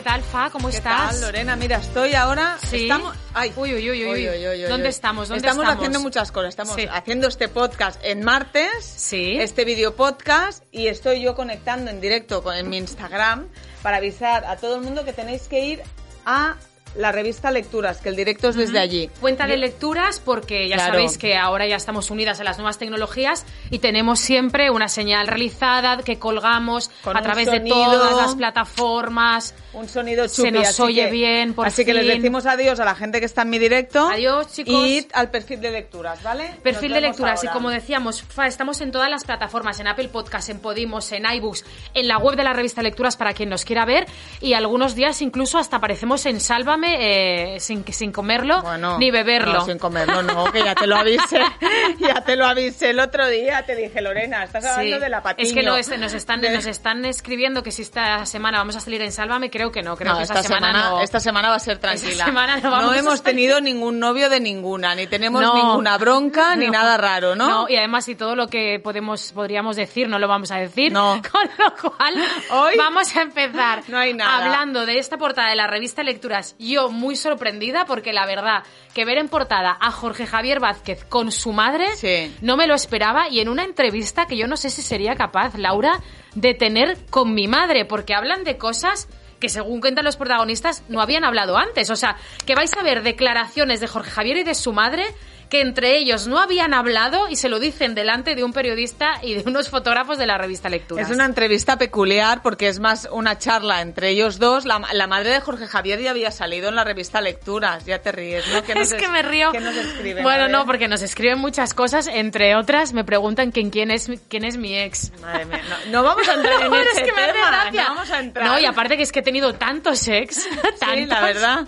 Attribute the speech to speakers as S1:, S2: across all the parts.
S1: ¿Qué tal, Fa? ¿Cómo
S2: ¿Qué
S1: estás?
S2: tal, Lorena? Mira, estoy ahora...
S1: Sí.
S2: Estamos... Ay.
S1: Uy, uy, uy, uy, uy. ¿Dónde estamos? ¿Dónde
S2: estamos,
S1: estamos?
S2: haciendo muchas cosas. Estamos
S1: Sí.
S2: haciendo este podcast en martes,
S1: Sí.
S2: este video podcast, y estoy yo conectando en directo con, en mi Instagram para avisar a todo el mundo que tenéis que ir a la revista Lecturas, que el directo es desde allí.
S1: Cuenta de lecturas porque ya
S2: Claro.
S1: sabéis que ahora ya estamos unidas a las nuevas tecnologías y tenemos siempre una señal realizada que colgamos
S2: Con
S1: a través de
S2: sonido.
S1: todas las plataformas.
S2: Un sonido
S1: Se
S2: chupi,
S1: nos
S2: así
S1: oye
S2: que-
S1: bien, por
S2: Así que les
S1: fin.
S2: decimos adiós a la gente que está en mi directo.
S1: Adiós, chicos.
S2: Y al perfil de lecturas, ¿vale?
S1: Perfil
S2: Nos
S1: de lecturas y
S2: ahora.
S1: como decíamos, estamos en todas las plataformas, en Apple Podcast, en Podimos, en iBooks, en la web de la revista Lecturas para quien nos quiera ver y algunos días incluso hasta aparecemos en Eh, sin, sin comerlo
S2: Bueno,
S1: ni beberlo.
S2: No, sin comerlo, no, que ya te lo avisé. ya te lo avisé el otro día. Te dije, Lorena, estás hablando
S1: Sí.
S2: de la patiño.
S1: Es que no, nos, están,
S2: De-
S1: nos están escribiendo que si esta semana vamos a salir en Sálvame, creo que no. Creo
S2: No,
S1: que
S2: esta, semana,
S1: no.
S2: esta semana va a ser tranquila.
S1: semana no vamos
S2: hemos tenido ningún novio de ninguna, ni tenemos
S1: No.
S2: ninguna bronca, ni
S1: No.
S2: nada raro, ¿no?
S1: y además si todo lo que podemos podríamos decir no lo vamos a decir,
S2: No.
S1: con lo cual
S2: Hoy
S1: vamos a empezar
S2: no hay nada.
S1: hablando de esta portada de la revista Lecturas. Yo muy sorprendida porque la verdad que ver en portada a Jorge Javier Vázquez con su madre
S2: Sí.
S1: no me lo esperaba y en una entrevista que yo no sé si sería capaz Laura de tener con mi madre porque hablan de cosas que según cuentan los protagonistas no habían hablado antes. O sea, que vais a ver declaraciones de Jorge Javier y de su madre que entre ellos no habían hablado y se lo dicen delante de un periodista y de unos fotógrafos de la revista Lecturas.
S2: Es una entrevista peculiar porque es más una charla entre ellos dos. La, la madre de Jorge Javier ya había salido en la revista Lecturas. Ya te ríes, ¿no? ¿Qué nos
S1: es que me río.
S2: ¿Qué nos escriben?
S1: Bueno, no, porque nos escriben muchas cosas, entre otras me preguntan quién, quién, es, quién es mi ex.
S2: Madre mía, no, no vamos a entrar en ese
S1: es que me hace
S2: tema,
S1: gracia.
S2: No vamos a entrar.
S1: No, y aparte que es que he tenido tantos ex.
S2: Sí,
S1: tantos.
S2: la verdad.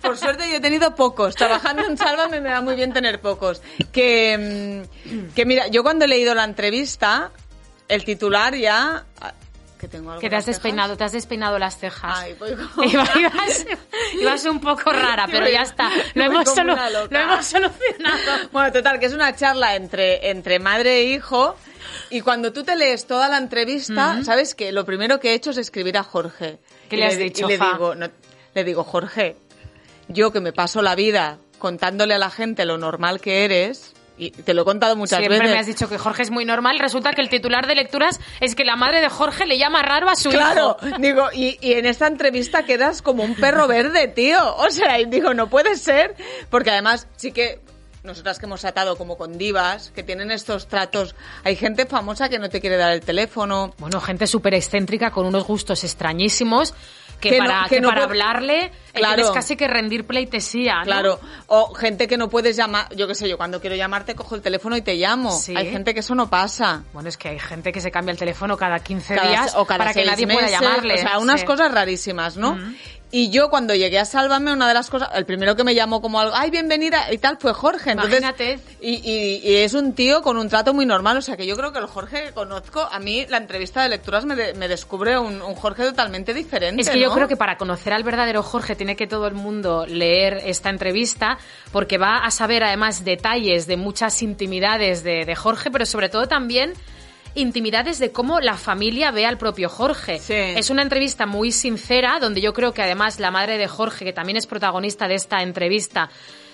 S2: Por suerte yo he tenido pocos. Trabajando en Sálvame me da muy bien tener pocos. Que, mm, que mira, yo cuando he leído la entrevista, el titular ya... ah, Que tengo algo
S1: Que
S2: en
S1: te has
S2: cejas.
S1: despeinado, te has despeinado las cejas.
S2: Ay, voy como-
S1: Iba- ibas, ibas un poco rara, pero ya está. Lo hemos, solu- lo hemos solucionado.
S2: Bueno, total, que es una charla entre, entre madre e hijo. Y cuando tú te lees toda la entrevista, ¿sabes qué? Lo primero que he hecho es escribir a Jorge.
S1: ¿Qué
S2: Y
S1: le has
S2: di-
S1: dicho,
S2: Y le digo, no- le digo, Jorge, yo que me paso la vida contándole a la gente lo normal que eres, y te lo he contado muchas
S1: Siempre
S2: veces.
S1: me has dicho que Jorge es muy normal. Resulta que el titular de lecturas es que la madre de Jorge le llama raro a su
S2: Claro,
S1: hijo.
S2: digo, y, y en esta entrevista quedas como un perro verde, tío. O sea, y digo, no puede ser, porque además sí que nosotras que hemos tratado como con divas, que tienen estos tratos, hay gente famosa que no te quiere dar el teléfono.
S1: Bueno, gente súper excéntrica con unos gustos extrañísimos que,
S2: Que no-
S1: para,
S2: que
S1: que
S2: no
S1: para hablarle
S2: Claro.
S1: tienes casi que rendir pleitesía. ¿no?
S2: Claro, o gente que no puedes llamar, yo qué sé, yo cuando quiero llamarte cojo el teléfono y te llamo.
S1: Sí.
S2: Hay gente que eso no pasa.
S1: Bueno, es que hay gente que se cambia el teléfono cada 15
S2: Cada-
S1: días
S2: o cada
S1: para que nadie pueda
S2: meses,
S1: llamarle.
S2: O sea, unas
S1: Sí.
S2: cosas rarísimas, ¿no? Y yo cuando llegué a Sálvame, una de las cosas, el primero que me llamó como algo, ay, bienvenida y tal, fue Jorge. Entonces,
S1: Imagínate.
S2: Y, y- y es un tío con un trato muy normal, o sea que yo creo que el Jorge que conozco, a mí la entrevista de lecturas me, de- me descubre un, un Jorge totalmente diferente.
S1: Es que yo creo que para conocer al verdadero Jorge tiene que todo el mundo leer esta entrevista porque va a saber además detalles de muchas intimidades de, de Jorge, pero sobre todo también intimidades de cómo la familia ve al propio Jorge.
S2: Sí.
S1: Es una entrevista muy sincera donde yo creo que además la madre de Jorge, que también es protagonista de esta entrevista,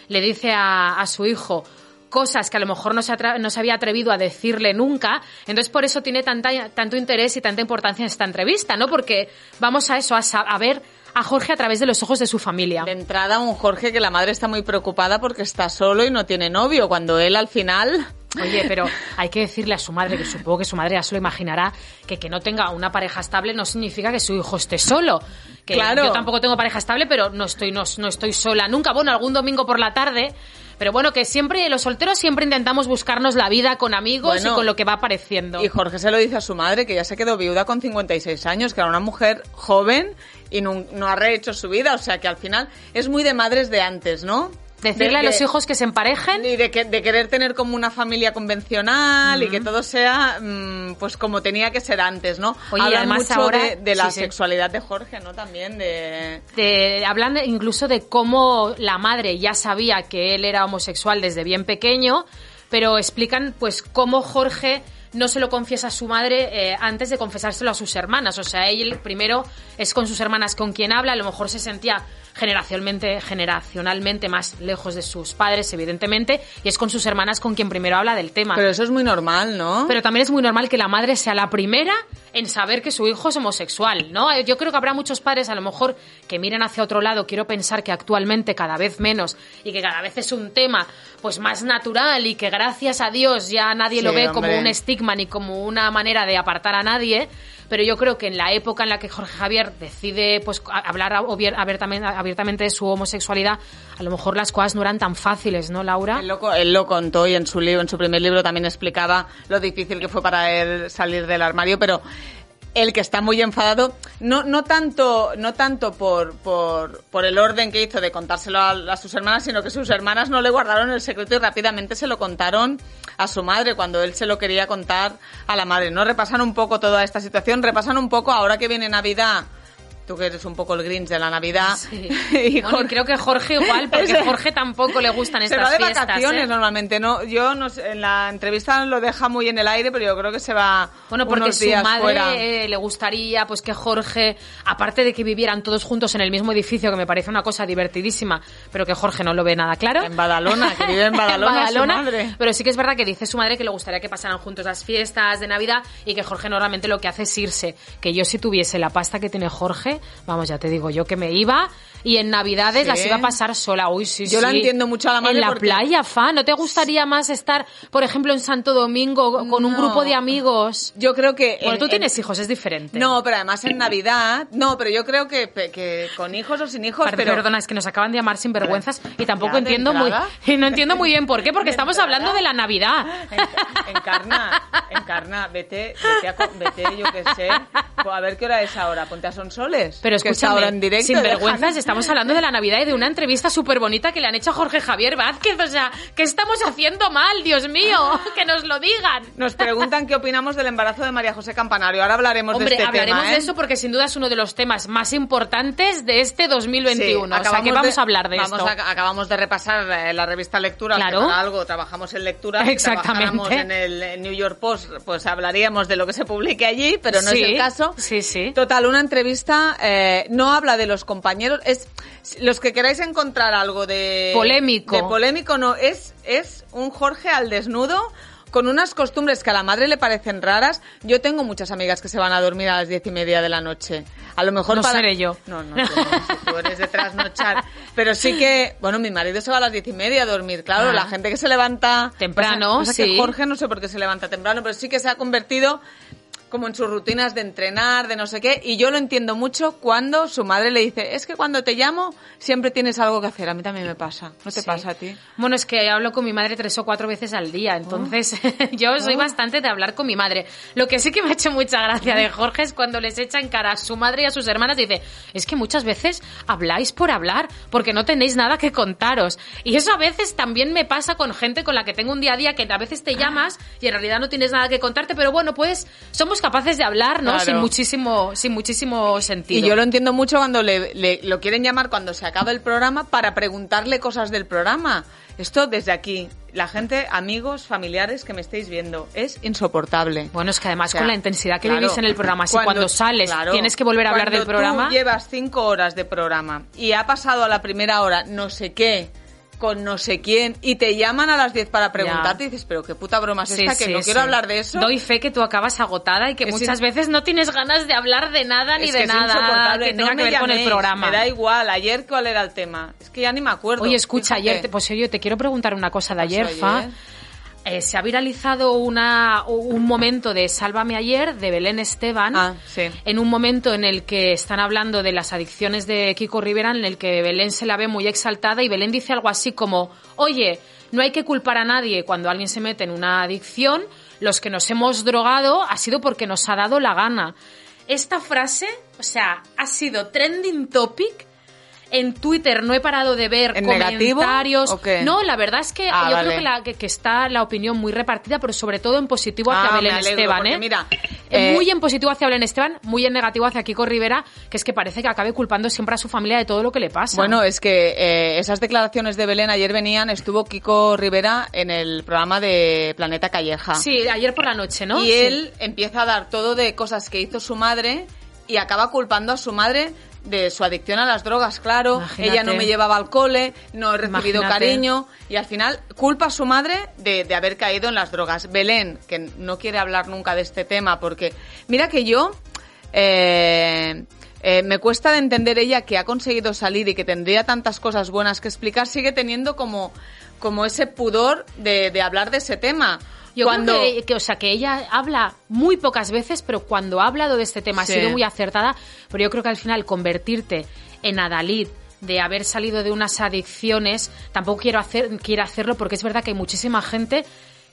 S1: le dice a, a su hijo cosas que a lo mejor no se, atra- no se había atrevido a decirle nunca. Entonces, por eso tiene tanta, tanto interés y tanta importancia esta entrevista, ¿no? Porque vamos a eso, a, a ver a Jorge a través de los ojos de su familia.
S2: De entrada, un Jorge que la madre está muy preocupada porque está solo y no tiene novio, cuando él al final
S1: Oye, pero hay que decirle a su madre, que supongo que su madre ya se lo imaginará, que que no tenga una pareja estable no significa que su hijo esté solo. Que
S2: Claro.
S1: yo tampoco tengo pareja estable, pero no estoy, no, no estoy sola nunca. Bueno, algún domingo por la tarde. Pero bueno, que siempre, los solteros siempre intentamos buscarnos la vida con amigos
S2: Bueno,
S1: y con lo que va apareciendo.
S2: Y Jorge se lo dice a su madre, que ya se quedó viuda con 56 años, que era una mujer joven y no, no ha rehecho su vida. O sea que al final es muy de madres de antes, ¿no?
S1: Decirle
S2: De
S1: a los
S2: que-
S1: hijos que se emparejen.
S2: Y de, que, de querer tener como una familia convencional y que todo sea mm, pues como tenía que ser antes, ¿no?
S1: Oye,
S2: Hablan
S1: además
S2: mucho
S1: ahora-
S2: de, de la
S1: sí, sí.
S2: sexualidad de Jorge, ¿no? También de...
S1: Hablan incluso de cómo la madre ya sabía que él era homosexual desde bien pequeño, pero explican pues cómo Jorge no se lo confiesa a su madre eh, antes de confesárselo a sus hermanas. O sea, él primero es con sus hermanas con quien habla, a lo mejor se sentía generacionalmente, generacionalmente más lejos de sus padres, evidentemente, y es con sus hermanas con quien primero habla del tema.
S2: Pero eso es muy normal, ¿no?
S1: Pero también es muy normal que la madre sea la primera en saber que su hijo es homosexual, ¿no? Yo creo que habrá muchos padres, a lo mejor, que miren hacia otro lado. Quiero pensar que actualmente cada vez menos y que cada vez es un tema pues más natural y que gracias a Dios ya nadie lo ve como un estigma ni como una manera de apartar a nadie. Pero yo creo que en la época en la que Jorge Javier decide pues hablar abier- abiertamente, de su homosexualidad, a lo mejor las cosas no eran tan fáciles, ¿no, Laura?
S2: Él lo, él lo contó y en su libro, en su primer libro también explicaba lo difícil que fue para él salir del armario, pero el que está muy enfadado, no, no tanto, no tanto por, por, por el orden que hizo de contárselo a, a sus hermanas, sino que sus hermanas no le guardaron el secreto y rápidamente se lo contaron a su madre cuando él se lo quería contar a la madre. ¿No? Repasan un poco toda esta situación, repasan un poco ahora que viene Navidad. Tú que eres un poco el Grinch de la Navidad.
S1: Sí.
S2: y
S1: Bueno,
S2: Jorge-
S1: creo que Jorge igual, porque
S2: Ese-
S1: Jorge tampoco le gustan
S2: se
S1: estas
S2: va de
S1: fiestas.
S2: vacaciones
S1: ¿eh?
S2: normalmente, no. Yo no sé, en la entrevista lo deja muy en el aire, pero yo creo que se va
S1: Bueno, porque
S2: unos
S1: su
S2: días
S1: madre
S2: fuera.
S1: eh, le gustaría pues que Jorge, aparte de que vivieran todos juntos en el mismo edificio, que me parece una cosa divertidísima, pero que Jorge no lo ve nada claro.
S2: En Badalona, que vive en Badalona, su madre.
S1: Pero sí que es verdad que dice su madre que le gustaría que pasaran juntos las fiestas de Navidad y que Jorge normalmente lo que hace es irse. Que yo si tuviese la pasta que tiene Jorge, vamos, ya te digo yo que me iba y en Navidades
S2: Sí.
S1: las iba a pasar sola. Uy, sí,
S2: Yo
S1: sí.
S2: la entiendo mucho a la madre
S1: En la
S2: porque-
S1: playa, fa, ¿no te gustaría más estar, por ejemplo, en Santo Domingo con un
S2: No.
S1: grupo de amigos?
S2: Yo creo que...
S1: Bueno,
S2: en-
S1: tú
S2: en-
S1: tienes hijos, es diferente.
S2: No, pero además en Navidad... No, pero yo creo que, que con hijos o sin hijos,
S1: Par-
S2: pero...
S1: Perdona, es que nos acaban de llamar sinvergüenzas y tampoco
S2: ¿Ya
S1: entiendo muy, no entiendo muy bien por qué, porque
S2: ¿De
S1: estamos
S2: entrada?
S1: hablando de la Navidad.
S2: En- Encarna, encarna, vete, vete, a vete, yo qué sé, a ver qué hora es ahora, ponte a Sonsoles.
S1: Pero
S2: que está
S1: escúchame,
S2: ahora en directo.
S1: sin vergüenzas,
S2: déjame.
S1: Estamos hablando de la Navidad y de una entrevista súper bonita que le han hecho a Jorge Javier Vázquez. O sea, ¿qué estamos haciendo mal, Dios mío? Que nos lo digan.
S2: Nos preguntan qué opinamos del embarazo de María José Campanario. Ahora hablaremos
S1: Hombre,
S2: de este
S1: hablaremos
S2: tema,
S1: de
S2: ¿eh?
S1: eso porque sin duda es uno de los temas más importantes de este 2021. o sea,
S2: acabamos
S1: que vamos
S2: de-
S1: a hablar de
S2: vamos
S1: esto.
S2: a- acabamos de repasar eh, la revista Lectura,
S1: Claro.
S2: para algo trabajamos en lectura.
S1: Exactamente.
S2: En el New York Post, pues hablaríamos de lo que se publique allí, pero no
S1: Sí,
S2: es el caso.
S1: sí, sí.
S2: Total, una entrevista eh, no habla de los compañeros, es los que queráis encontrar algo de
S1: Polémico.
S2: de polémico no es es un Jorge al desnudo con unas costumbres que a la madre le parecen raras. Yo tengo muchas amigas que se van a dormir a las diez y media de la noche. A lo mejor
S1: No
S2: para...
S1: seré yo.
S2: No, no, tú, no, si tú eres de trasnochar. Pero sí que, bueno, mi marido se va a las diez y media a dormir. Claro,
S1: Ah.
S2: la gente que se levanta
S1: Temprano, sí.
S2: Jorge no sé por qué se levanta temprano, pero sí que se ha convertido como en sus rutinas de entrenar, de no sé qué, y yo lo entiendo mucho cuando su madre le dice, es que cuando te llamo siempre tienes algo que hacer, a mí también me pasa, ¿no te
S1: Sí.
S2: pasa a ti?
S1: Bueno, es que hablo con mi madre tres o cuatro veces al día, entonces yo soy bastante de hablar con mi madre. Lo que sí que me ha hecho mucha gracia de Jorge es cuando les echa en cara a su madre y a sus hermanas, dice, es que muchas veces habláis por hablar, porque no tenéis nada que contaros. Y eso a veces también me pasa con gente con la que tengo un día a día que a veces te llamas y en realidad no tienes nada que contarte, pero bueno, pues somos capaces de hablar, ¿no?
S2: Claro.
S1: Sin muchísimo, sin muchísimo sentido.
S2: Y yo lo entiendo mucho cuando le, le- lo quieren llamar cuando se acaba el programa para preguntarle cosas del programa. Esto desde aquí, la gente, amigos, familiares que me estéis viendo, es insoportable.
S1: Bueno, es que además
S2: O sea,
S1: con la intensidad que
S2: claro,
S1: vivís en el programa, si cuando, sales
S2: claro,
S1: tienes que volver a hablar del programa.
S2: Tú llevas cinco horas de programa y ha pasado a la primera hora no sé qué con no sé quién y te llaman a las 10 para preguntarte y dices, pero qué puta broma es
S1: Sí,
S2: esta, que
S1: sí,
S2: no quiero hablar de eso.
S1: Doy fe que tú acabas agotada y que
S2: Es
S1: muchas
S2: in-
S1: veces no tienes ganas de hablar de nada ni
S2: Es
S1: de
S2: que es
S1: nada que tenga
S2: no
S1: que
S2: me
S1: ver con el programa.
S2: Me da igual. Ayer, ¿cuál era el tema? Es que ya ni me acuerdo.
S1: Oye, escucha,
S2: Fíjate.
S1: ayer, te- pues oye, te quiero preguntar una cosa de
S2: pasó
S1: ayer, Fa. Eh, se ha viralizado una, un momento de Sálvame ayer de Belén Esteban,
S2: Ah, sí.
S1: en un momento en el que están hablando de las adicciones de Kiko Rivera, en el que Belén se la ve muy exaltada y Belén dice algo así como, oye, no hay que culpar a nadie cuando alguien se mete en una adicción, los que nos hemos drogado ha sido porque nos ha dado la gana. Esta frase, o sea, ha sido trending topic en Twitter no he parado de ver
S2: ¿En negativo
S1: comentarios. No, la verdad es que
S2: Ah,
S1: yo
S2: vale.
S1: creo que, la- que- que está la opinión muy repartida, pero sobre todo en positivo hacia
S2: Ah,
S1: Belén
S2: alegro,
S1: Esteban, ¿eh?
S2: mira,
S1: Eh,
S2: eh,
S1: muy en positivo hacia Belén Esteban, muy en negativo hacia Kiko Rivera, que es que parece que acabe culpando siempre a su familia de todo lo que le pasa.
S2: Bueno, es que eh, esas declaraciones de Belén ayer venían, estuvo Kiko Rivera en el programa de Planeta Calleja.
S1: sí, ayer por la noche, ¿no?
S2: Y
S1: Sí.
S2: él empieza a dar todo de cosas que hizo su madre y acaba culpando a su madre de su adicción a las drogas, claro.
S1: Imagínate.
S2: Ella no me llevaba al cole, no he recibido
S1: Imagínate.
S2: cariño y al final culpa a su madre de, de haber caído en las drogas. Belén, que no quiere hablar nunca de este tema porque mira que yo... eh, eh, me cuesta de entender ella que ha conseguido salir y que tendría tantas cosas buenas que explicar, sigue teniendo como, como ese pudor de, de hablar de ese tema.
S1: Yo
S2: Cuando,
S1: creo que, que, o sea, que ella habla muy pocas veces, pero cuando ha hablado de este tema
S2: Sí.
S1: ha sido muy acertada, pero yo creo que al final convertirte en Adalid de haber salido de unas adicciones, tampoco quiero hacer, quiero hacerlo porque es verdad que hay muchísima gente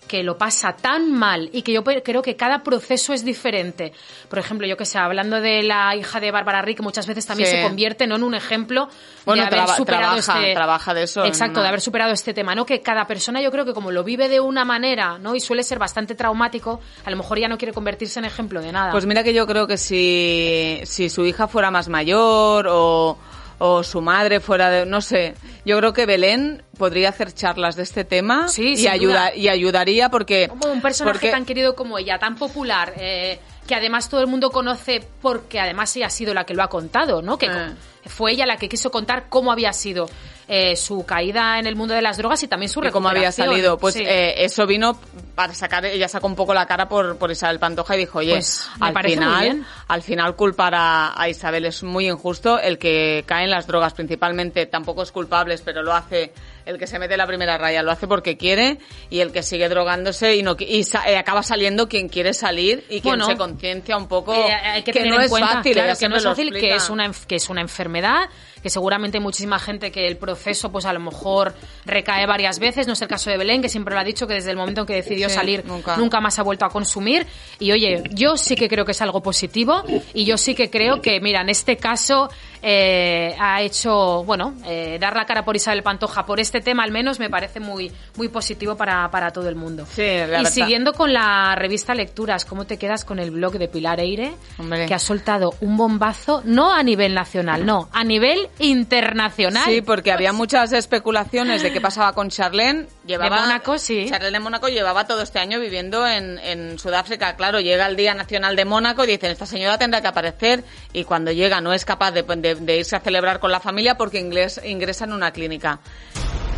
S1: que lo pasa tan mal y que yo creo que cada proceso es diferente. Por ejemplo, yo que sé, hablando de la hija de Bárbara Rick, muchas veces también
S2: Sí.
S1: se convierte ¿no? en un ejemplo
S2: Bueno,
S1: de haber
S2: traba-
S1: superado
S2: trabaja-
S1: este...
S2: trabaja de eso,
S1: Exacto, de haber superado este tema, ¿no? Que cada persona yo creo que como lo vive de una manera, ¿no? Y suele ser bastante traumático, a lo mejor ya no quiere convertirse en ejemplo de nada.
S2: Pues mira que yo creo que si, si su hija fuera más mayor o, o su madre fuera de, no sé, yo creo que Belén podría hacer charlas de este tema
S1: Sí,
S2: y, ayuda,
S1: duda.
S2: y ayudaría porque...
S1: como un personaje
S2: porque-
S1: tan querido como ella, tan popular, eh, que además todo el mundo conoce porque además ella ha sido la que lo ha contado, ¿no? Que
S2: Ah.
S1: fue ella la que quiso contar cómo había sido eh, su caída en el mundo de las drogas y también su
S2: cómo había
S1: recuperación.
S2: salido. Pues
S1: Sí.
S2: eh, eso vino para sacar, ella sacó un poco la cara por, por Isabel Pantoja y dijo, oye,
S1: Pues,
S2: al final, al final culpar a, a Isabel es muy injusto. El que cae en las drogas principalmente tampoco es culpable, pero lo hace el que se mete la primera raya lo hace porque quiere y el que sigue drogándose y no y sa- eh, acaba saliendo quien quiere salir y quien
S1: Bueno,
S2: se conciencia un poco
S1: Eh, hay que,
S2: que
S1: tener
S2: no
S1: en cuenta,
S2: fácil,
S1: claro, que no es fácil, que es una enf- que es una enfermedad, que seguramente hay muchísima gente que el proceso pues a lo mejor recae varias veces, no es el caso de Belén que siempre lo ha dicho que desde el momento en que decidió
S2: Sí,
S1: salir
S2: nunca.
S1: nunca. más ha vuelto a consumir y oye, yo sí que creo que es algo positivo y yo sí que creo que mira, en este caso eh, ha hecho, bueno, eh, dar la cara por Isabel Pantoja por este tema al menos me parece muy muy positivo para, para todo el mundo.
S2: Sí, la
S1: y
S2: verdad.
S1: siguiendo con la revista Lecturas, ¿cómo te quedas con el blog de Pilar Eire?
S2: Hombre.
S1: Que ha soltado un bombazo, no a nivel nacional, no, a nivel internacional.
S2: Sí, porque había muchas especulaciones de qué pasaba con Charlene. Llevaba,
S1: De Mónaco, sí.
S2: Charlene de Mónaco llevaba todo este año viviendo en, en Sudáfrica. Claro, llega el Día Nacional de Mónaco y dicen, esta señora tendrá que aparecer. Y cuando llega no es capaz de, de- de irse a celebrar con la familia porque inglés, ingresa en una clínica.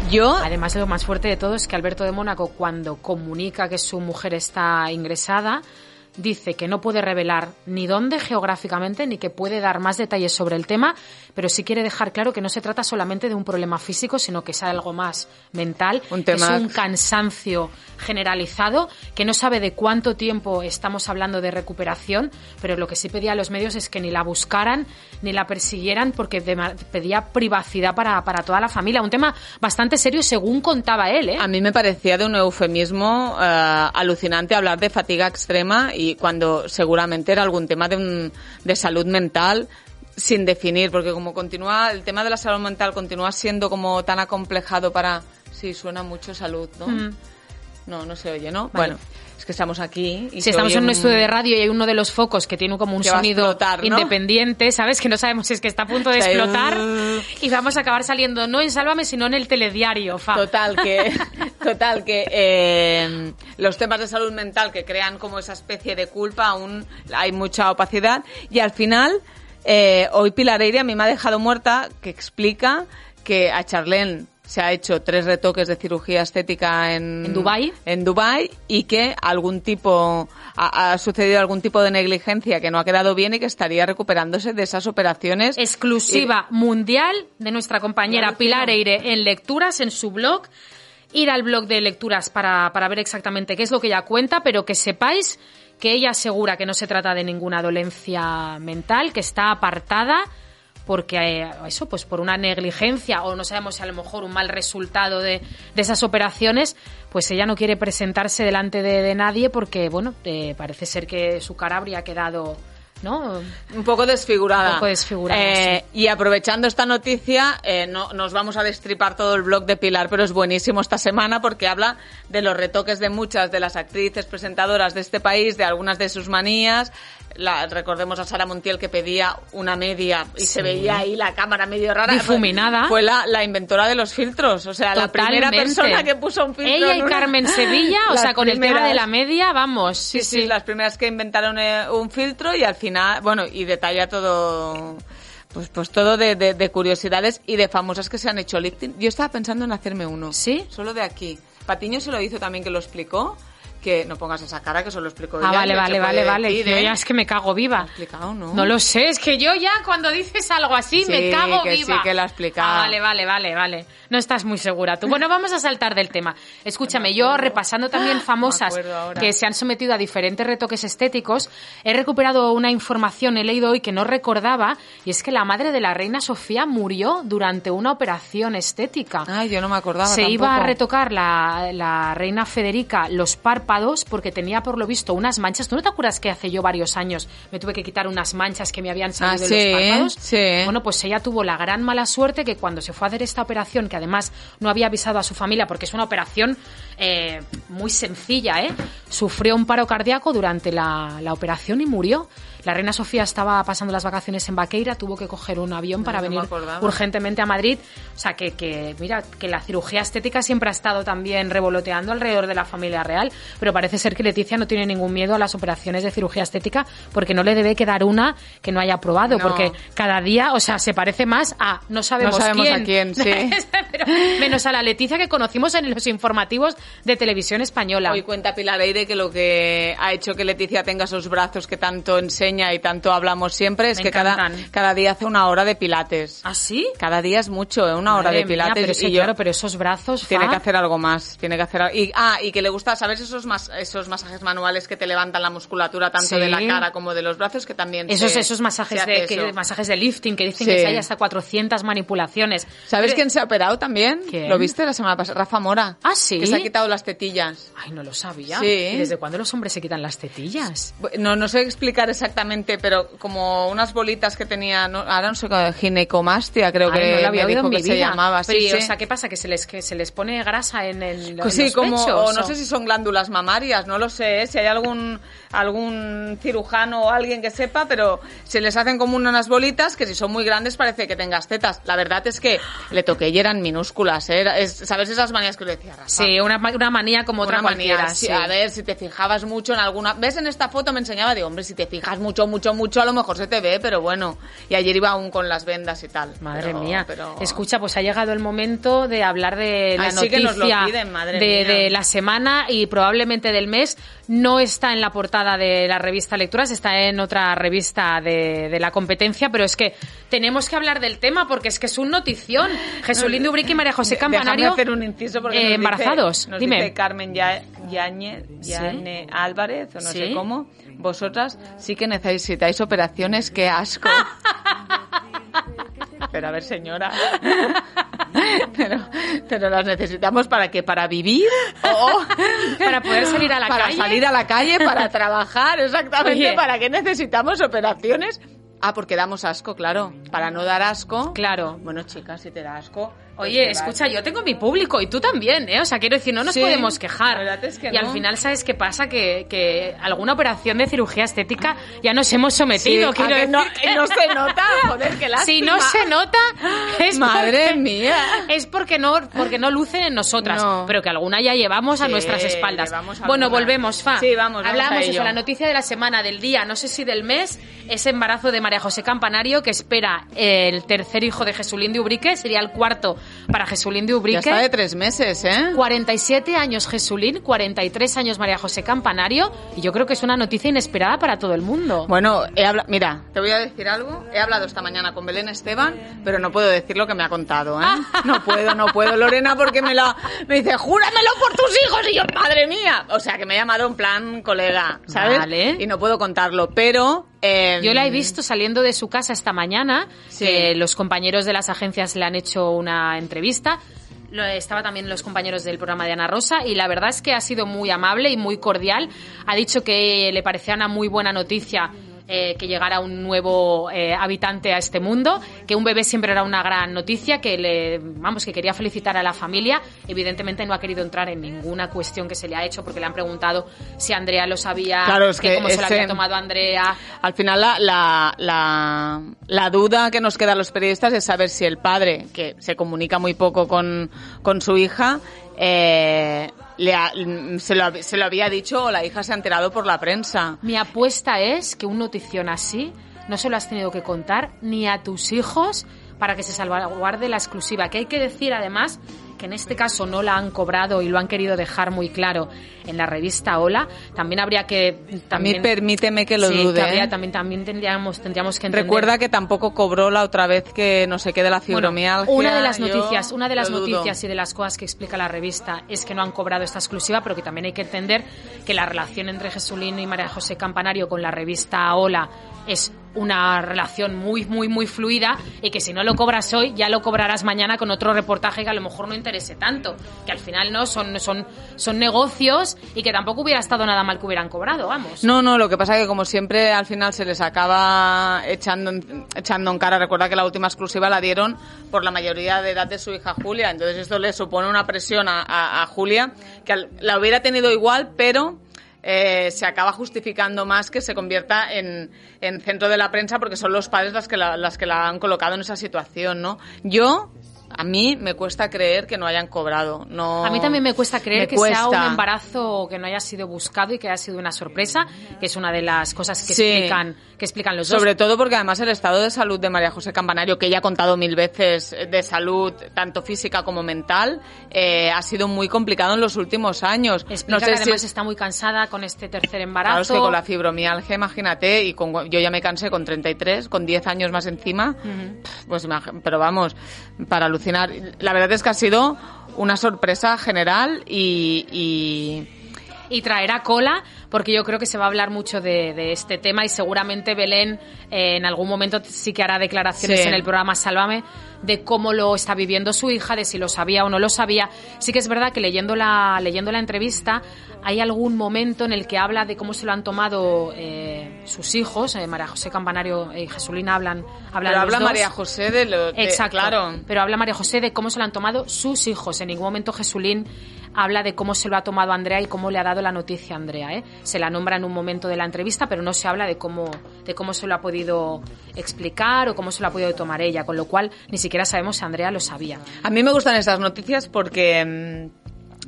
S2: Yo,
S1: Además, lo más fuerte de todo es que Alberto de Mónaco, cuando comunica que su mujer está ingresada, dice que no puede revelar ni dónde geográficamente ni que puede dar más detalles sobre el tema, pero sí quiere dejar claro que no se trata solamente de un problema físico, sino que es algo más mental,
S2: Un
S1: que es
S2: tema-
S1: un cansancio generalizado, que no sabe de cuánto tiempo estamos hablando de recuperación, pero lo que sí pedía a los medios es que ni la buscaran ni la persiguieran porque pedía privacidad para, para toda la familia. Un tema bastante serio según contaba él, ¿eh?
S2: a mí me parecía de un eufemismo eh, alucinante hablar de fatiga extrema y cuando seguramente era algún tema de, de salud mental sin definir, porque como continúa, el tema de la salud mental continúa siendo como tan acomplejado para... Sí, suena mucho salud, ¿no?
S1: Mm.
S2: No, no se oye, ¿no?
S1: Vale.
S2: Bueno, es que estamos aquí y
S1: Si estamos en un estudio de radio y hay uno de los focos que tiene como un sonido
S2: explotar, ¿no?
S1: independiente, ¿sabes? Que no sabemos si es que está a punto de explotar
S2: uh.
S1: y vamos a acabar saliendo no en Sálvame, sino en el telediario, fa.
S2: Total que, total que eh, los temas de salud mental que crean como esa especie de culpa aún hay mucha opacidad y al final eh, hoy Pilar Eire a mí me ha dejado muerta que explica que a Charlene se ha hecho tres retoques de cirugía estética en,
S1: ¿En Dubái?
S2: en Dubái y que algún tipo ha, ha sucedido algún tipo de negligencia que no ha quedado bien y que estaría recuperándose de esas operaciones
S1: exclusiva mundial de nuestra compañera Pilar. Eire en lecturas en su blog. ir al blog de lecturas para, para ver exactamente qué es lo que ella cuenta, pero que sepáis que ella asegura que no se trata de ninguna dolencia mental, que está apartada porque eh, eso, pues por una negligencia o no sabemos si a lo mejor un mal resultado de, de esas operaciones, pues ella no quiere presentarse delante de, de nadie porque, bueno, eh, parece ser que su cara habría quedado ¿no?
S2: Un poco desfigurada.
S1: Un poco desfigurada,
S2: Eh, Y aprovechando esta noticia, eh, no, nos vamos a destripar todo el blog de Pilar, pero es buenísimo esta semana porque habla de los retoques de muchas de las actrices presentadoras de este país, de algunas de sus manías. La, recordemos a Sara Montiel que pedía una media y se veía ahí la cámara medio rara.
S1: Difuminada.
S2: Fue la, la inventora de los filtros, o sea, la primera persona que puso un filtro.
S1: Ella y
S2: una-
S1: Carmen Sevilla, o sea, con el tema de la media, vamos. Sí,
S2: Sí, sí, las primeras que inventaron eh, un filtro y al final, bueno, y detalla todo, pues, pues todo de, de- de curiosidades y de famosas que se han hecho lifting. Yo estaba pensando en hacerme uno.
S1: ¿Sí?
S2: Solo de aquí. Patiño se lo hizo también que lo explicó. Que no pongas esa cara, que eso lo explicó
S1: Ah,
S2: ella,
S1: vale,
S2: que
S1: vale, vale, vale.
S2: decir,
S1: Yo
S2: ¿eh?
S1: ya es que me cago viva.
S2: explicado, ¿no?
S1: No lo sé, es que yo ya cuando dices algo así me cago
S2: que
S1: viva.
S2: sí, que lo ha explicado.
S1: Ah, vale, vale, vale, vale. No estás muy segura tú. Bueno, vamos a saltar del tema. Escúchame, yo repasando también famosas que se han sometido a diferentes retoques estéticos, he recuperado una información, he leído hoy que no recordaba, y es que la madre de la reina Sofía murió durante una operación estética.
S2: Ay, yo no me acordaba
S1: Se
S2: tampoco.
S1: iba a retocar la, la reina Federica los párpados porque tenía por lo visto unas manchas. ¿Tú no te acuerdas que hace yo varios años me tuve que quitar unas manchas que me habían salido
S2: Ah,
S1: en
S2: sí,
S1: los párpados?
S2: sí.
S1: Bueno, pues ella tuvo la gran mala suerte que cuando se fue a hacer esta operación, que además no había avisado a su familia porque es una operación eh, muy sencilla, ¿eh? sufrió un paro cardíaco durante la, la operación y murió. La reina Sofía estaba pasando las vacaciones en Vaqueira, tuvo que coger un avión para
S2: no
S1: venir urgentemente a Madrid. O sea, que, que, mira, que la cirugía estética siempre ha estado también revoloteando alrededor de la familia real, pero parece ser que Leticia no tiene ningún miedo a las operaciones de cirugía estética porque no le debe quedar una que no haya probado,
S2: No.
S1: porque cada día, o sea, se parece más a no sabemos,
S2: No sabemos
S1: quién.
S2: a quién, sí.
S1: Pero menos a la Leticia que conocimos en los informativos de televisión española.
S2: Hoy cuenta Pilar Eire que lo que ha hecho que Leticia tenga esos brazos que tanto enseña y tanto hablamos siempre es
S1: Me
S2: que cada, cada día hace una hora de pilates.
S1: ¿Ah, sí?
S2: Cada día es mucho, ¿eh? una hora de
S1: mía,
S2: pilates.
S1: pero es que,
S2: y yo-
S1: claro, pero esos brazos,
S2: Tiene
S1: Fa,
S2: que hacer algo más, tiene que hacer y ah y que le gusta sabes esos mas- esos masajes manuales que te levantan la musculatura tanto
S1: Sí.
S2: de la cara como de los brazos que también
S1: Esos,
S2: se-
S1: esos masajes, de, que- masajes de lifting que dicen
S2: Sí.
S1: que hay hasta 400 manipulaciones.
S2: ¿Sabes
S1: Pero-
S2: quién se ha operado también?
S1: ¿Quién?
S2: ¿Lo viste la semana pasada? Rafa Mora.
S1: Ah, ¿sí?
S2: Que se ha quitado las tetillas.
S1: Ay, no lo sabía.
S2: Sí.
S1: ¿Y desde cuándo los hombres se quitan las tetillas?
S2: No, no sé explicar exactamente, pero como unas bolitas que tenía, no, ahora no sé, ginecomastia creo
S1: Ay,
S2: que
S1: no lo había oído en
S2: que
S1: mi
S2: se
S1: vida.
S2: llamaba.
S1: Pero,
S2: Sí,
S1: ¿y,
S2: sí.
S1: O sea, ¿qué pasa? ¿Que se les, que se les pone grasa en, el, en
S2: Pues sí,
S1: los
S2: como,
S1: pechos,
S2: o no sé si son glándulas mamarias, no lo sé, ¿eh? si hay algún, algún cirujano o alguien que sepa, pero se les hacen como unas bolitas que si son muy grandes parece que tengas tetas. La verdad es que le toqué y eran minúsculas, ¿eh? Es- ¿sabes esas manías que le decía Rafa?
S1: Sí, una, una manía como otra
S2: Una manía, sí. A ver, si te fijabas mucho en alguna... ¿Ves en esta foto? Me enseñaba de, hombre, si te fijas mucho, mucho, mucho, a lo mejor se te ve, pero bueno. Y ayer iba aún con las vendas y tal.
S1: Madre
S2: Pero-
S1: mía.
S2: pero-
S1: Escucha, pues ha llegado el momento de hablar de la
S2: Ay, sí
S1: noticia
S2: nos lo piden, madre
S1: de,
S2: mía.
S1: de la semana y probablemente del mes. No está en la portada de la revista Lecturas, está en otra revista de, de la competencia, pero es que tenemos que hablar del tema porque es que es un notición. Jesulín de Ubrique y María José Campanario
S2: hacer un inciso porque
S1: eh,
S2: nos dice-
S1: embarazados.
S2: nos
S1: Dime.
S2: dice Carmen Ya- Yañez, Yane Álvarez, o no
S1: Sí.
S2: sé cómo. Vosotras sí que necesitáis operaciones, qué asco. Pero a ver, señora. pero, pero las necesitamos para qué? ¿Para vivir? ¿O
S1: Para poder salir a la
S2: para
S1: calle.
S2: salir a la calle, para trabajar, exactamente.
S1: Oye.
S2: ¿Para qué necesitamos operaciones? Ah, porque damos asco, claro. Para no dar asco.
S1: Claro.
S2: Bueno, chicas, si te da asco. Pues
S1: Oye, escucha, yo tengo mi público y tú también, ¿eh? O sea, quiero decir, no nos
S2: Sí,
S1: podemos quejar.
S2: la verdad es que
S1: y al final, ¿sabes qué pasa? Que, que alguna operación de cirugía estética ya nos hemos sometido.
S2: Sí,
S1: quiero
S2: a que
S1: decir
S2: no,
S1: que-
S2: no se nota, joder, qué
S1: Si
S2: lástima.
S1: no se nota, es
S2: Madre
S1: porque,
S2: mía.
S1: Es porque no, porque no lucen en nosotras,
S2: No.
S1: pero que alguna ya llevamos a nuestras espaldas. Bueno,
S2: alguna.
S1: volvemos, Fa.
S2: Sí, vamos, vamos
S1: Hablamos
S2: a
S1: eso, la noticia de la semana, del día, no sé si del mes, ese embarazo de María José Campanario que espera el tercer hijo de Jesulín de Ubrique, sería el cuarto para Jesulín de Ubrique.
S2: Ya está de tres meses, ¿eh?
S1: 47 años Jesulín, 43 años María José Campanario, y yo creo que es una noticia inesperada para todo el mundo.
S2: Bueno, he habla mira, te voy a decir algo. He hablado esta mañana con Belén Esteban, pero no puedo decir lo que me ha contado, ¿eh? No puedo, no puedo, Lorena, porque me, la, me dice, júramelo por tus hijos, y yo, madre mía. O sea, que me ha llamado en plan colega, ¿sabes?
S1: Vale.
S2: Y no puedo contarlo, pero... eh,
S1: Yo la he visto saliendo de su casa esta mañana,
S2: Sí.
S1: que los compañeros de las agencias le han hecho una entrevista. Lo- Estaba también los compañeros del programa de Ana Rosa y la verdad es que ha sido muy amable y muy cordial. Ha dicho que le parecía una muy buena noticia eh, que llegara un nuevo eh, habitante a este mundo, que un bebé siempre era una gran noticia, que le, vamos, que quería felicitar a la familia. Evidentemente no ha querido entrar en ninguna cuestión que se le ha hecho porque le han preguntado si Andrea lo sabía,
S2: Claro, es que
S1: cómo se lo
S2: ese-
S1: había tomado Andrea.
S2: Al final la, la, la, la duda que nos queda a los periodistas es saber si el padre, que se comunica muy poco con, con su hija, eh, le ha- se, lo, se lo había dicho o la hija se ha enterado por la prensa.
S1: Mi apuesta es que un notición así no se lo has tenido que contar ni a tus hijos para que se salvaguarde la exclusiva. Que hay que decir además que en este caso no la han cobrado y lo han querido dejar muy claro en la revista Hola. También habría que
S2: A mí
S1: también
S2: permíteme que lo
S1: Sí,
S2: dude.
S1: habría-
S2: ¿eh?
S1: también también tendríamos tendríamos que entender
S2: Recuerda que tampoco cobró la otra vez que no sé qué de la
S1: Bueno,
S2: fibromialgia.
S1: una de las noticias, una de las noticias y de las cosas que explica la revista es que no han cobrado esta exclusiva, pero que también hay que entender que la relación entre Jesulín y María José Campanario con la revista Hola es una relación muy, muy, muy fluida y que si no lo cobras hoy, ya lo cobrarás mañana con otro reportaje que a lo mejor no interese tanto. Que al final no son, son, son negocios y que tampoco hubiera estado nada mal que hubieran cobrado, vamos.
S2: No, no, lo que pasa es que como siempre al final se les acaba echando, echando en cara. Recuerda que la última exclusiva la dieron por la mayoría de edad de su hija Julia. Entonces esto le supone una presión a, a- a Julia que la hubiera tenido igual, pero eh, se acaba justificando más que se convierta en, en centro de la prensa porque son los padres las que la, las que la han colocado en esa situación, ¿no? Yo... A mí me cuesta creer que no hayan cobrado. No,
S1: A mí también me cuesta creer
S2: me
S1: que sea un
S2: cuesta.
S1: embarazo que no haya sido buscado y que haya sido una sorpresa, que es una de las cosas que
S2: Sí.
S1: explican que explican los dos.
S2: Sobre todo porque además el estado de salud de María José Campanario, que ella ha contado mil veces de salud, tanto física como mental, eh, ha sido muy complicado en los últimos años.
S1: Explica
S2: no sé
S1: que
S2: si
S1: además
S2: es-
S1: está muy cansada con este tercer
S2: Claro,
S1: embarazo.
S2: es que con la fibromialgia, imagínate, y con, yo ya me cansé con 33, con 10 años más encima, pues imag- pero vamos, para La verdad es que ha sido una sorpresa general y, y
S1: y traerá cola porque yo creo que se va a hablar mucho de, de este tema y seguramente Belén eh, en algún momento sí que hará declaraciones
S2: Sí.
S1: en el programa Sálvame de cómo lo está viviendo su hija, de si lo sabía o no lo sabía. Sí que es verdad que leyendo la, leyendo la entrevista hay algún momento en el que habla de cómo se lo han tomado eh, sus hijos, eh, María José Campanario y Jesulina hablan, hablan
S2: pero habla
S1: dos.
S2: María José de lo de-
S1: Exacto.
S2: claro.
S1: Pero habla María José de cómo se lo han tomado sus hijos. En ningún momento Jesulín habla de cómo se lo ha tomado Andrea y cómo le ha dado la noticia a Andrea. ¿eh? Se la nombra en un momento de la entrevista, pero no se habla de cómo, de cómo se lo ha podido explicar o cómo se lo ha podido tomar ella, con lo cual ni siquiera sabemos si Andrea lo sabía.
S2: A mí me gustan estas noticias porque mm,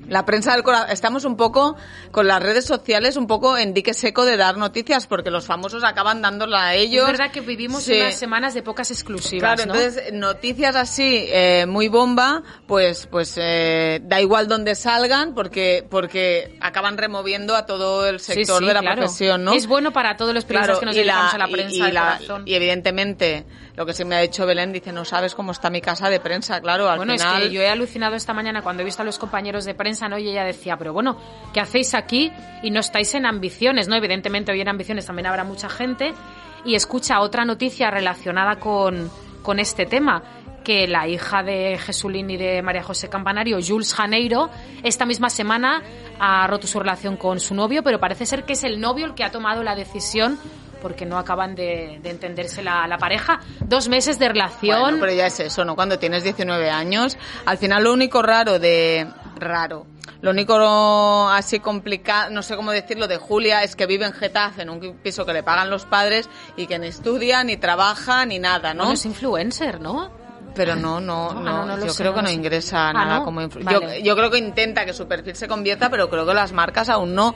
S2: la prensa del corazón, estamos un poco con las redes sociales, un poco en dique seco de dar noticias porque los famosos acaban dándola a ellos.
S1: Es verdad que vivimos
S2: Sí.
S1: unas semanas de pocas exclusivas,
S2: Claro,
S1: ¿no?
S2: entonces noticias así eh, muy bomba, pues pues eh, da igual donde salgan porque porque acaban removiendo a todo el sector
S1: sí,
S2: de la
S1: claro.
S2: profesión, ¿no?
S1: Es bueno para todos los periodistas que nos dedicamos a la prensa
S2: y,
S1: del
S2: la-
S1: corazón.
S2: y evidentemente lo que sí me ha dicho Belén dice no sabes cómo está mi casa de prensa, claro, al
S1: Bueno,
S2: final
S1: es que yo he alucinado esta mañana cuando he visto a los compañeros de prensa, ¿no? Y ella decía, pero bueno, ¿qué hacéis aquí y no estáis en ambiciones, ¿no? Evidentemente hoy en ambiciones también habrá mucha gente y escucha otra noticia relacionada con, con este tema que la hija de Jesulín y de María José Campanario, Jules Janeiro, esta misma semana ha roto su relación con su novio, pero parece ser que es el novio el que ha tomado la decisión porque no acaban de, de entenderse la, la pareja. Dos meses de relación.
S2: Bueno, pero ya es eso, ¿no? Cuando tienes 19 años, al final lo único raro de... raro. Lo único así complicado, no sé cómo decirlo, de Julia es que vive en Getafe, en un piso que le pagan los padres y que ni estudia, ni trabaja, ni nada, ¿no?
S1: Bueno, es influencer, ¿no?
S2: Pero no, no,
S1: Ah,
S2: no,
S1: no, no lo
S2: yo
S1: sé,
S2: creo que no ingresa
S1: Ah,
S2: nada como
S1: Vale.
S2: yo, yo creo que intenta que su perfil se convierta, pero creo que las marcas aún no.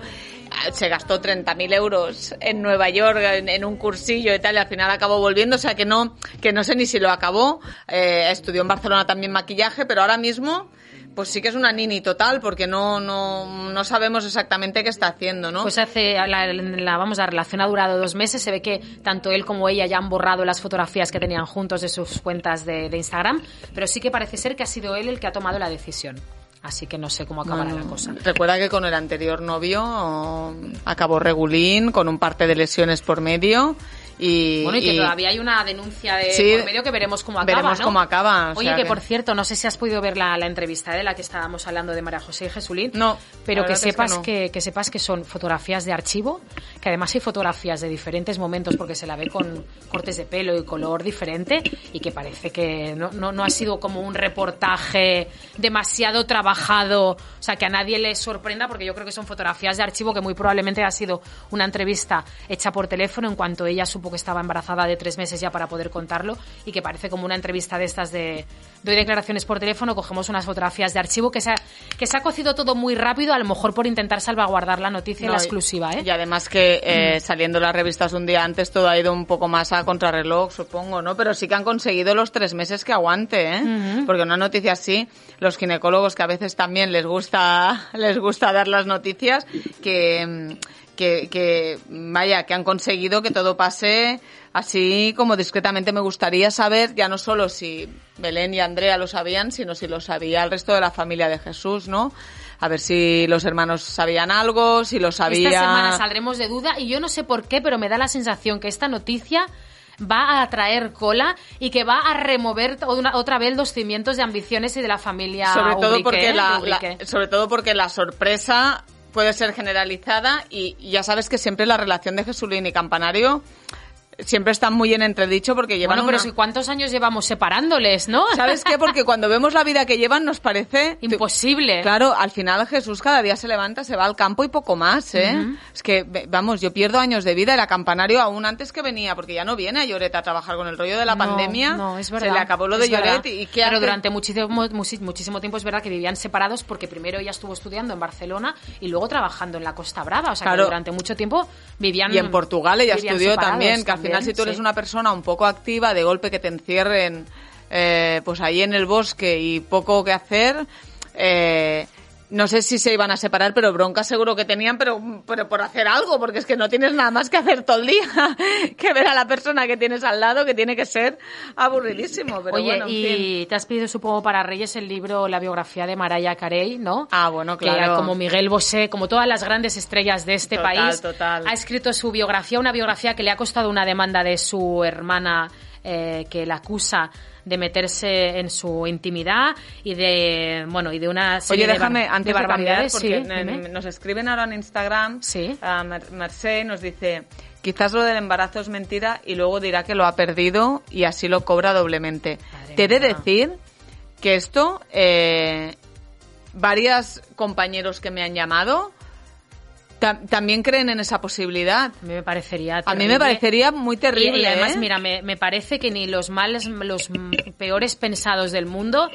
S2: Se gastó 30.000 euros en Nueva York en, un cursillo y tal, y al final acabó volviendo, o sea que no, que no sé ni si lo acabó. Eh, estudió en Barcelona también maquillaje, pero ahora mismo pues sí que es una nini total, porque no, no, no sabemos exactamente qué está haciendo, ¿no?
S1: Pues hace, la, vamos, la relación ha durado dos meses, se ve que tanto él como ella ya han borrado las fotografías que tenían juntos de sus cuentas de, de Instagram, pero sí que parece ser que ha sido él el que ha tomado la decisión. Así que no sé cómo acabará la cosa.
S2: Recuerda que con el anterior novio acabó regulín, con un parte de lesiones por medio y,
S1: bueno, y que todavía hay una denuncia de por medio que veremos cómo acaba.
S2: Veremos cómo acaba.
S1: Oye, que, por cierto, no sé si has podido ver la, la, entrevista de la que estábamos hablando de María José y Jesulín.
S2: No.
S1: Pero que sepas que, que, sepas que son fotografías de archivo, que además hay fotografías de diferentes momentos porque se la ve con cortes de pelo y color diferente y que parece que no, no, no ha sido como un reportaje demasiado trabajado, o sea, que a nadie le sorprenda porque yo creo que son fotografías de archivo que muy probablemente ha sido una entrevista hecha por teléfono en cuanto ella supo que estaba embarazada de tres meses ya para poder contarlo y que parece como una entrevista de estas de doy declaraciones por teléfono, cogemos unas fotografías de archivo que se ha, que se ha cocido todo muy rápido, a lo mejor por intentar salvaguardar la noticia y la exclusiva. ¿eh?
S2: Y además que eh, mm. saliendo las revistas un día antes todo ha ido un poco más a contrarreloj, supongo, ¿no? Pero sí que han conseguido los tres meses que aguante, ¿eh? Porque una noticia así, los ginecólogos que a veces también les gusta, les gusta dar las noticias, que que, que, vaya, que han conseguido que todo pase así como discretamente. Me gustaría saber ya no solo si Belén y Andrea lo sabían, sino si lo sabía el resto de la familia de Jesús, ¿no? A ver si los hermanos sabían algo, si lo sabían.
S1: Esta semana saldremos de duda y yo no sé por qué, pero me da la sensación que esta noticia va a traer cola y que va a remover otra vez los cimientos de ambiciones y de la familia
S2: sobre todo
S1: porque
S2: la, sobre todo porque la sorpresa puede ser generalizada y ya sabes que siempre la relación de Jesulín y Campanario siempre están muy en entredicho porque llevan.
S1: Bueno, pero si cuántos años llevamos separándoles, ¿no?
S2: ¿Sabes qué? Porque cuando vemos la vida que llevan nos parece
S1: imposible.
S2: Claro, al final Jesús cada día se levanta, se va al campo y poco más, ¿eh? Es que vamos, yo pierdo años de vida, era campanario aún antes que venía, porque ya no viene a Lloret a trabajar con el rollo de la pandemia.
S1: No, es verdad.
S2: Se le acabó lo de Lloret y ¿qué
S1: Pero durante muchísimo, muchísimo tiempo es verdad que vivían separados porque primero ella estuvo estudiando en Barcelona y luego trabajando en la Costa Brava, o sea que durante mucho tiempo vivían
S2: Y en Portugal ella estudió también, que al final si tú eres una persona un poco activa, de golpe que te encierren eh, pues ahí en el bosque y poco que hacer, eh, no sé si se iban a separar, pero bronca seguro que tenían, pero, pero por hacer algo, porque es que no tienes nada más que hacer todo el día que ver a la persona que tienes al lado, que tiene que ser aburridísimo. Pero
S1: Oye,
S2: bueno,
S1: y te has pedido, supongo, para Reyes el libro, la biografía de Mariah Carey, ¿no?
S2: Ah, bueno, claro.
S1: Que como Miguel Bosé, como todas las grandes estrellas de este país,
S2: total.
S1: ha escrito su biografía, una biografía que le ha costado una demanda de su hermana eh, que la acusa de meterse en su intimidad y de bueno y de una serie
S2: Oye, déjame,
S1: de,
S2: antes
S1: de barbaridades.
S2: porque
S1: sí,
S2: nos escriben ahora en Instagram.
S1: Sí.
S2: A Mercé nos dice, quizás lo del embarazo es mentira y luego dirá que lo ha perdido y así lo cobra doblemente. Te he de decir que esto, eh, varios compañeros que me han llamado también creen en esa posibilidad.
S1: A mí me parecería
S2: A mí me parecería muy terrible.
S1: Y, además,
S2: ¿eh?
S1: mira, me, me, parece que ni los males, los peores pensados del mundo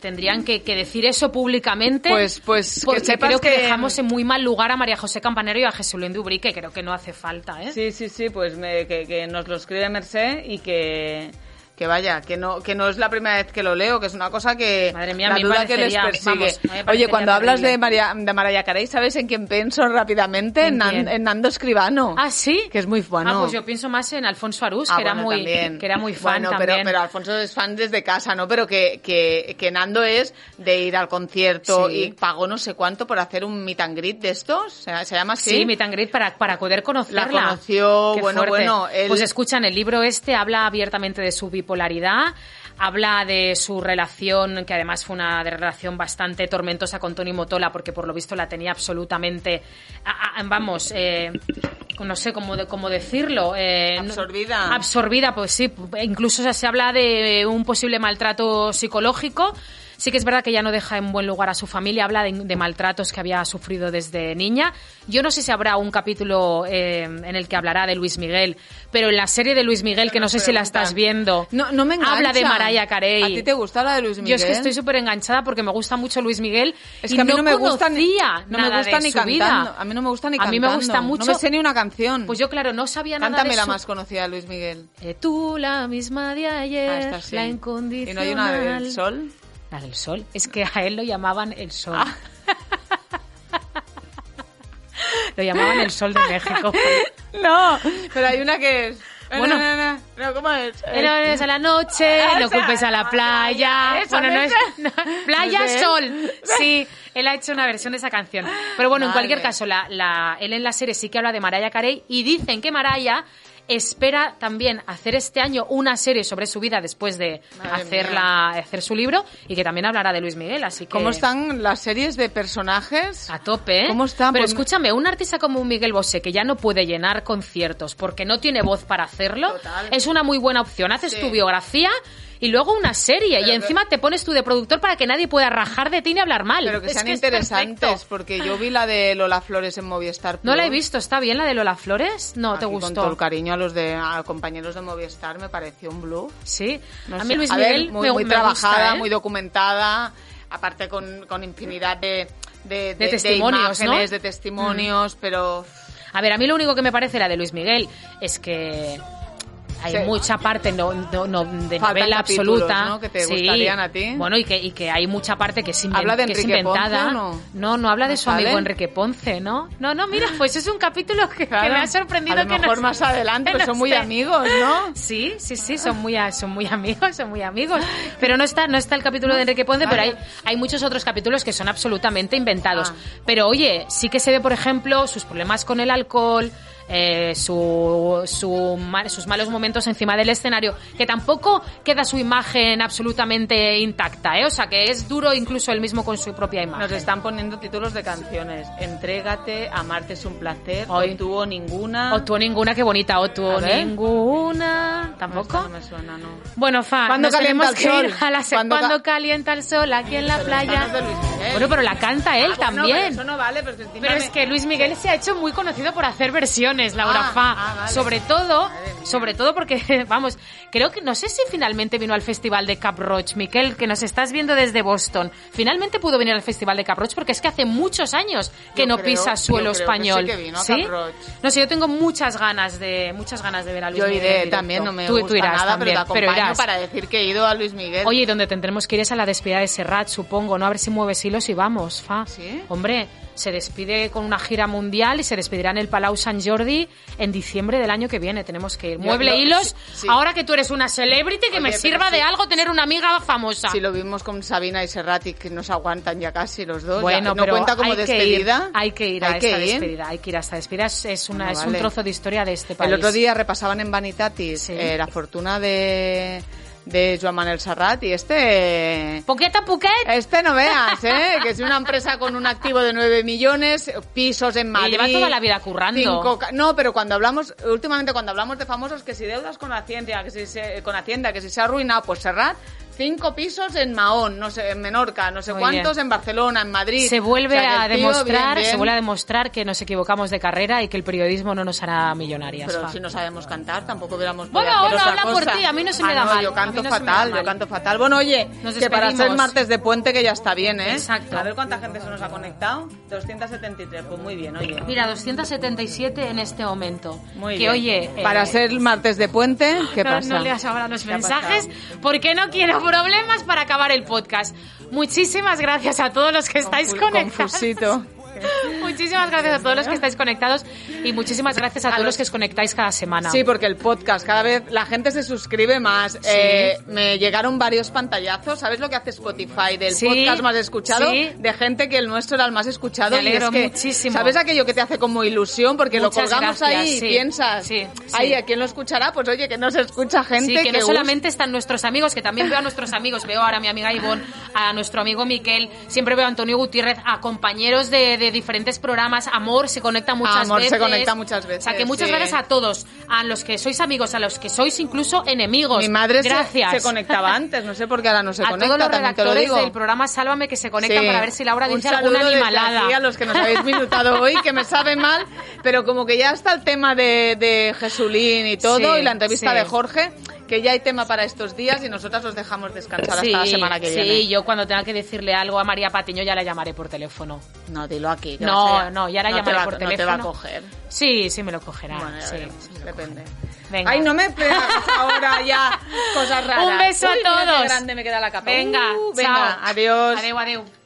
S1: tendrían que, que decir eso públicamente.
S2: Pues, pues,
S1: porque
S2: que
S1: creo que, dejamos en muy mal lugar a María José Campanero y a Jesulín Dubrí, que creo que no hace falta, ¿eh?
S2: Sí, sí, sí, pues me, que, que nos lo escribe Merced y que que vaya, que no, que no es la primera vez que lo leo, que es una cosa que
S1: Madre mía,
S2: la duda que les persigue. Oye, cuando hablas de María, de Mariah Carey, ¿sabes en quién pienso rápidamente?
S1: ¿En,
S2: en, Nando Escribano.
S1: Ah, sí.
S2: Que es muy bueno.
S1: Ah, pues yo pienso más en Alfonso Arús,
S2: ah,
S1: que, era
S2: bueno,
S1: muy, que era muy fan
S2: bueno,
S1: también.
S2: Pero, pero Alfonso es fan desde casa, ¿no? Pero que, que, que Nando es de ir al concierto
S1: Sí.
S2: y pagó no sé cuánto por hacer un meet and greet de estos. ¿Se, se llama así?
S1: Sí, meet and greet para, para poder conocerla.
S2: La conoció,
S1: Qué
S2: bueno,
S1: fuerte.
S2: bueno. él-
S1: Pues escuchan, el libro este habla abiertamente de su bipolaridad, habla de su relación, que además fue una relación bastante tormentosa con Tony Motola, porque por lo visto la tenía absolutamente, a- a- vamos, eh, no sé cómo, de, cómo decirlo. eh,
S2: Absorbida.
S1: absorbida, pues sí. Incluso se habla de un posible maltrato psicológico Sí que es verdad que ya no deja en buen lugar a su familia, habla de, de maltratos que había sufrido desde niña. Yo no sé si habrá un capítulo eh, en el que hablará de Luis Miguel, pero en la serie de Luis Miguel, que no sé si la estás viendo,
S2: No, no me engancha.
S1: habla de Mariah Carey.
S2: ¿A ti te gusta la de Luis Miguel?
S1: Yo es que estoy súper enganchada porque me gusta mucho Luis Miguel
S2: Es
S1: y
S2: que a mí no, me gusta ni, no me gusta
S1: de
S2: ni
S1: su
S2: cantando.
S1: vida.
S2: A mí no me gusta ni
S1: A mí
S2: cantando.
S1: me gusta mucho.
S2: No me sé ni una canción.
S1: Pues yo, claro, no sabía nada
S2: Cántame
S1: de
S2: la
S1: su...
S2: más conocida de Luis Miguel.
S1: Eh, tú, la misma de ayer,
S2: Ah, esta sí.
S1: la
S2: ¿Y
S1: incondicional.
S2: no hay una del sol?
S1: La del sol. Es que a él lo llamaban el sol.
S2: Ah.
S1: lo llamaban el sol de México.
S2: No, pero hay una que es...
S1: Bueno.
S2: No, no, no, no, ¿cómo es?
S1: Pero es a la noche,
S2: Ah,
S1: no culpes a la playa.
S2: Eso,
S1: bueno, no es. no, playa, sol. Sí, él ha hecho una versión de esa canción. Pero bueno, en cualquier caso, la, la- él en la serie sí que habla de Mariah Carey y dicen que Mariah espera también hacer este año una serie sobre su vida después de
S2: Madre
S1: hacer, su libro y que también hablará de Luis Miguel. Así que.
S2: ¿Cómo están las series de personajes?
S1: A tope, ¿eh?
S2: ¿Cómo están?
S1: Pero
S2: Pues-
S1: escúchame, un artista como Miguel Bosé que ya no puede llenar conciertos porque no tiene voz para hacerlo,
S2: Total.
S1: es una muy buena opción. Haces
S2: Sí.
S1: tu biografía y luego una serie y
S2: Pero
S1: encima te pones tú de productor para que nadie pueda rajar de ti ni hablar mal.
S2: Pero que
S1: Es
S2: sean
S1: es
S2: interesantes,
S1: perfecto.
S2: porque yo vi la de Lola Flores en Movistar.
S1: No la he visto, ¿está bien la de Lola Flores? No, ¿te gustó?
S2: Con todo el cariño a los de a compañeros de Movistar me pareció un blue.
S1: Sí,
S2: No
S1: a
S2: sé.
S1: mí Luis
S2: ver,
S1: Miguel
S2: muy,
S1: me,
S2: muy
S1: me
S2: trabajada,
S1: gusta, ¿eh?
S2: muy documentada, aparte con, con infinidad de, de,
S1: De testimonios,
S2: imágenes,
S1: ¿no?
S2: de testimonios, pero
S1: A ver, a mí lo único que me parece la de Luis Miguel es que hay
S2: Sí.
S1: mucha parte no, no, no- de
S2: Faltan
S1: novela absoluta
S2: ¿no? que te
S1: Sí.
S2: gustarían a ti.
S1: Bueno, y que, y que hay mucha parte que es, inven-
S2: ¿Habla de
S1: que es
S2: Ponce
S1: inventada.
S2: o no?
S1: no, no habla de
S2: ¿No
S1: su amigo? Enrique Ponce, ¿no? No, no, mira, pues es un capítulo que, me ha sorprendido
S2: a lo
S1: que
S2: mejor más adelante, son muy amigos, ¿no?
S1: Sí, sí, sí, son muy, son muy amigos, son muy amigos. Pero no está, no está el capítulo de Enrique Ponce, pero hay, hay muchos otros capítulos que son absolutamente inventados.
S2: Ah.
S1: Pero oye, sí que se ve, por ejemplo, sus problemas con el alcohol, eh, su, sus malos momentos encima del escenario, que tampoco queda su imagen absolutamente intacta, ¿eh? O sea, que es duro incluso él mismo con su propia imagen.
S2: Nos están poniendo títulos de canciones. Entrégate, amarte es un placer,
S1: Ay.
S2: o ninguna.
S1: O tú ninguna, qué bonita, o tú ninguna.
S2: No,
S1: ¿Tampoco?
S2: no me suena, no.
S1: Bueno, Fa,
S2: ¿Cuándo
S1: nos
S2: calienta
S1: tenemos
S2: el
S1: que ir
S2: sol?
S1: a la se-
S2: ¿Cuándo
S1: cuando
S2: ca-
S1: calienta el sol aquí en la playa. Bueno, pero la canta él
S2: Ah, bueno,
S1: también.
S2: pero eso no vale, pero,
S1: es que Luis Miguel se ha hecho muy conocido por hacer versiones, Laura
S2: Ah,
S1: Fa.
S2: ah, vale.
S1: Sobre todo, sobre todo porque, vamos, creo que no sé si finalmente vino al festival de Cap Roach, Miquel, que nos estás viendo desde Boston. Finalmente pudo venir al festival de Cap Roach porque es que hace muchos años que
S2: Yo
S1: no
S2: creo-
S1: pisa suelo
S2: yo que
S1: español.
S2: sí que vino a
S1: ¿Sí?
S2: Cap Roach.
S1: No sé, yo tengo muchas ganas de muchas ganas de ver a Luis
S2: Yo
S1: Miguel. en
S2: iré también, no me
S1: Tú- tú
S2: gusta
S1: irás
S2: nada,
S1: también,
S2: pero te acompaño
S1: irás.
S2: para decir que he ido a Luis Miguel.
S1: Oye, y donde tendremos que ir es a la despedida de Serrat, supongo, ¿no? A ver si mueves hilos y vamos, fa.
S2: ¿Sí?
S1: Hombre, se despide con una gira mundial y se despedirá en el Palau Sant Jordi en diciembre del año que viene. Tenemos que ir. Mueble hilos,
S2: sí, sí.
S1: ahora que tú eres una celebrity, que
S2: Oye,
S1: me sirva
S2: sí.
S1: de algo tener una amiga famosa.
S2: Si lo vimos con Sabina y Serrati, que nos aguantan ya casi los dos.
S1: Bueno,
S2: ya, ¿No
S1: pero
S2: cuenta como
S1: hay
S2: despedida?
S1: Que ir, hay que ir a
S2: Hay que
S1: esta
S2: ir.
S1: despedida. Hay que ir a esta despedida. Es, una,
S2: Bueno,
S1: es un trozo de historia de este país.
S2: El otro día repasaban en Vanitatis eh, la fortuna de, de Joan Manuel Serrat y este...
S1: Poqueta Puquet.
S2: Este no veas, ¿eh? Que es una empresa con un activo de 9 millones, pisos en Madrid.
S1: lleva toda la vida currando.
S2: cinco no, pero cuando hablamos, últimamente cuando hablamos de famosos, que si deudas con Hacienda, que si se, con Hacienda, que si se ha arruinado, pues Serrat, cinco pisos en Mahón, no sé, en Menorca, no sé
S1: Muy
S2: cuántos,
S1: bien.
S2: en Barcelona, en Madrid.
S1: Se vuelve
S2: O sea, que
S1: a demostrar,
S2: bien, bien.
S1: se vuelve a demostrar que nos equivocamos de carrera y que el periodismo no nos hará millonarias.
S2: Pero
S1: fa.
S2: si no sabemos cantar, tampoco hubiéramos
S1: Bueno,
S2: hacer
S1: bueno, habla por ti, a mí no se me
S2: Ah,
S1: da
S2: no,
S1: mal,
S2: Yo canto
S1: no
S2: fatal, yo canto fatal. Bueno, oye,
S1: Nos
S2: que para ser martes de puente que ya está bien, ¿eh?
S1: Exacto.
S2: A ver cuánta gente se nos ha conectado. 273, pues muy bien, oye.
S1: Mira, 277 en este momento.
S2: Muy
S1: que
S2: bien.
S1: oye, eh,
S2: Para ser martes de puente, ¿qué
S1: no,
S2: pasa?
S1: no leas ahora los
S2: ¿Qué ha
S1: mensajes porque no quiero problemas para acabar el podcast. Muchísimas gracias a todos los que estáis conectados.
S2: confusito.
S1: Muchísimas gracias a todos los que estáis conectados y muchísimas gracias a,
S2: A
S1: todos los
S2: los-
S1: que os conectáis cada semana.
S2: Sí, porque el podcast cada vez la gente se suscribe más. Eh, me llegaron varios pantallazos. ¿Sabes lo que hace Spotify del
S1: Sí,
S2: podcast más escuchado?
S1: sí.
S2: De gente que el nuestro era el más escuchado.
S1: Me
S2: y es
S1: alegro
S2: que,
S1: muchísimo.
S2: ¿Sabes aquello que te hace como ilusión? Porque
S1: Muchas
S2: lo colgamos
S1: gracias,
S2: ahí y
S1: sí,
S2: piensas,
S1: sí, sí.
S2: ay, ¿a quién lo escuchará? Pues oye, que no se escucha gente
S1: Sí, que, no
S2: gusta.
S1: solamente están nuestros amigos, que también veo a nuestros amigos. Veo ahora a mi amiga Ivonne, a nuestro amigo Miquel, siempre veo a Antonio Gutiérrez, a compañeros de, de diferentes programas. Amor se conecta muchas
S2: Amor se
S1: veces.
S2: conecta muchas veces,
S1: O sea, que muchas
S2: sí.
S1: gracias a todos. A los que sois amigos, a los que sois incluso enemigos.
S2: Mi madre se-
S1: gracias.
S2: Se, conectaba antes, no sé por qué ahora no se
S1: a
S2: conecta,
S1: todos los
S2: te lo
S1: redactores
S2: digo.
S1: del programa Sálvame que se conectan
S2: Sí.
S1: para ver si Laura dice alguna animalada.
S2: aquí a los que nos habéis minutado hoy, que me sabe mal, pero como que ya está el tema de, de Jesulín y todo,
S1: Sí,
S2: y la entrevista de Jorge, que ya hay tema para estos días y nosotras os dejamos descansar
S1: Sí,
S2: hasta la semana que
S1: sí,
S2: viene.
S1: yo cuando tenga que decirle algo a María Patiño ya la llamaré por teléfono.
S2: No, dilo aquí.
S1: No, no, ya la
S2: no
S1: llamaré
S2: va-
S1: por
S2: No te va a
S1: teléfono.
S2: coger.
S1: Sí, sí me lo cogerá.
S2: Bueno,
S1: sí,
S2: veremos,
S1: sí me lo
S2: depende.
S1: Venga.
S2: Ay, no me pegas ahora ya cosas raras.
S1: Un beso
S2: Uy,
S1: a todos.
S2: grande me queda la capa.
S1: Venga,
S2: Uh, venga,
S1: chao.
S2: adiós.
S1: Adeu, adeu.